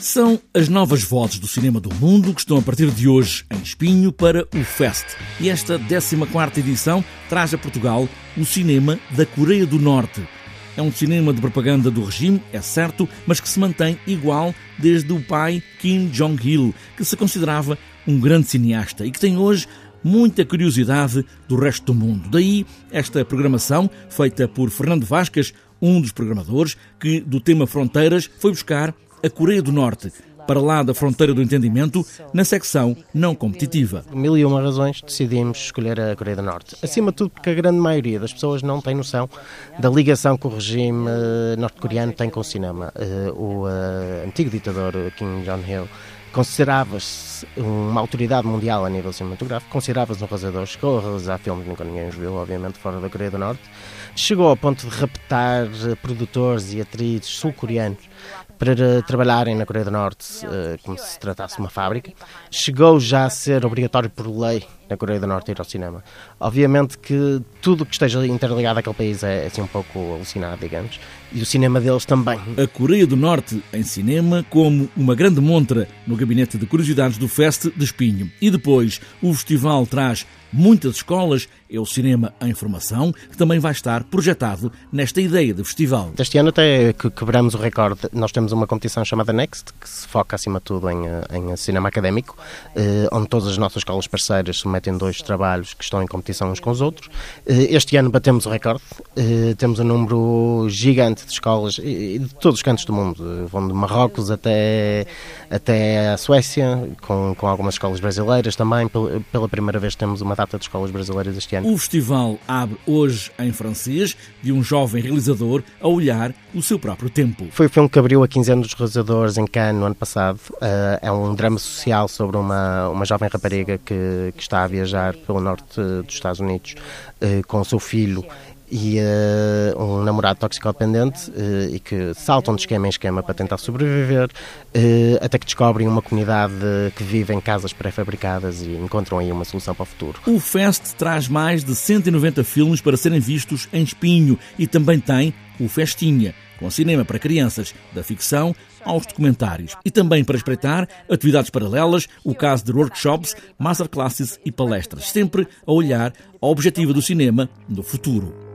São as novas vozes do cinema do mundo que estão a partir de hoje em Espinho para o Fest. E esta 14 edição traz a Portugal o cinema da Coreia do Norte. É um cinema de propaganda do regime, é certo, mas que se mantém igual desde o pai Kim Jong-il, que se considerava um grande cineasta e que tem hoje muita curiosidade do resto do mundo. Daí esta programação, feita por Fernando Vascas, um dos programadores, que do tema Fronteiras foi buscar a Coreia do Norte, para lá da fronteira do entendimento, na secção não competitiva. Mil e uma razões decidimos escolher a Coreia do Norte. Acima de tudo, porque a grande maioria das pessoas não tem noção da ligação que o regime eh, norte-coreano tem com o cinema. Eh, o eh, antigo ditador Kim Jong-il considerava-se uma autoridade mundial a nível cinematográfico, considerava-se um realizador, chegou a realizar filmes que nunca ninguém os viu, obviamente, fora da Coreia do Norte, chegou ao ponto de raptar produtores e atrizes sul-coreanos para trabalharem na Coreia do Norte eh, como se tratasse de uma fábrica. Chegou já a ser obrigatório por lei na Coreia do Norte ir ao cinema. Obviamente que tudo que esteja interligado àquele país é assim um pouco alucinado, digamos, e o cinema deles também. A Coreia do Norte em cinema como uma grande montra no gabinete de curiosidades do Fest de Espinho. E depois o festival traz muitas escolas, é o cinema em formação, que também vai estar projetado nesta ideia de festival. Este ano até que quebramos o recorde, nós temos uma competição chamada Next, que se foca acima de tudo em, em cinema académico, eh, onde todas as nossas escolas parceiras submetem dois trabalhos que estão em competição uns com os outros. Eh, este ano batemos o recorde, eh, temos um número gigante de escolas de todos os cantos do mundo, vão de Marrocos até, até a Suécia, com, com algumas escolas brasileiras também. Pela primeira vez temos uma data de escolas brasileiras este ano. O festival abre hoje em francês, de um jovem realizador a olhar o seu próprio tempo. Foi o filme que abriu a 15 anos dos realizadores em Cannes no ano passado. Uh, é um drama social sobre uma, uma jovem rapariga que, que está a viajar pelo norte dos Estados Unidos uh, com o seu filho e uh, um namorado toxicodependente uh, e que saltam de esquema em esquema para tentar sobreviver, uh, até que descobrem uma comunidade que vive em casas pré-fabricadas e encontram aí uma solução para o futuro. O Fest traz mais de 190 filmes para serem vistos em Espinho e também tem o Festinha, com cinema para crianças, da ficção aos documentários. E também para espreitar atividades paralelas, o caso de workshops, masterclasses e palestras, sempre a olhar ao objetivo do cinema no futuro.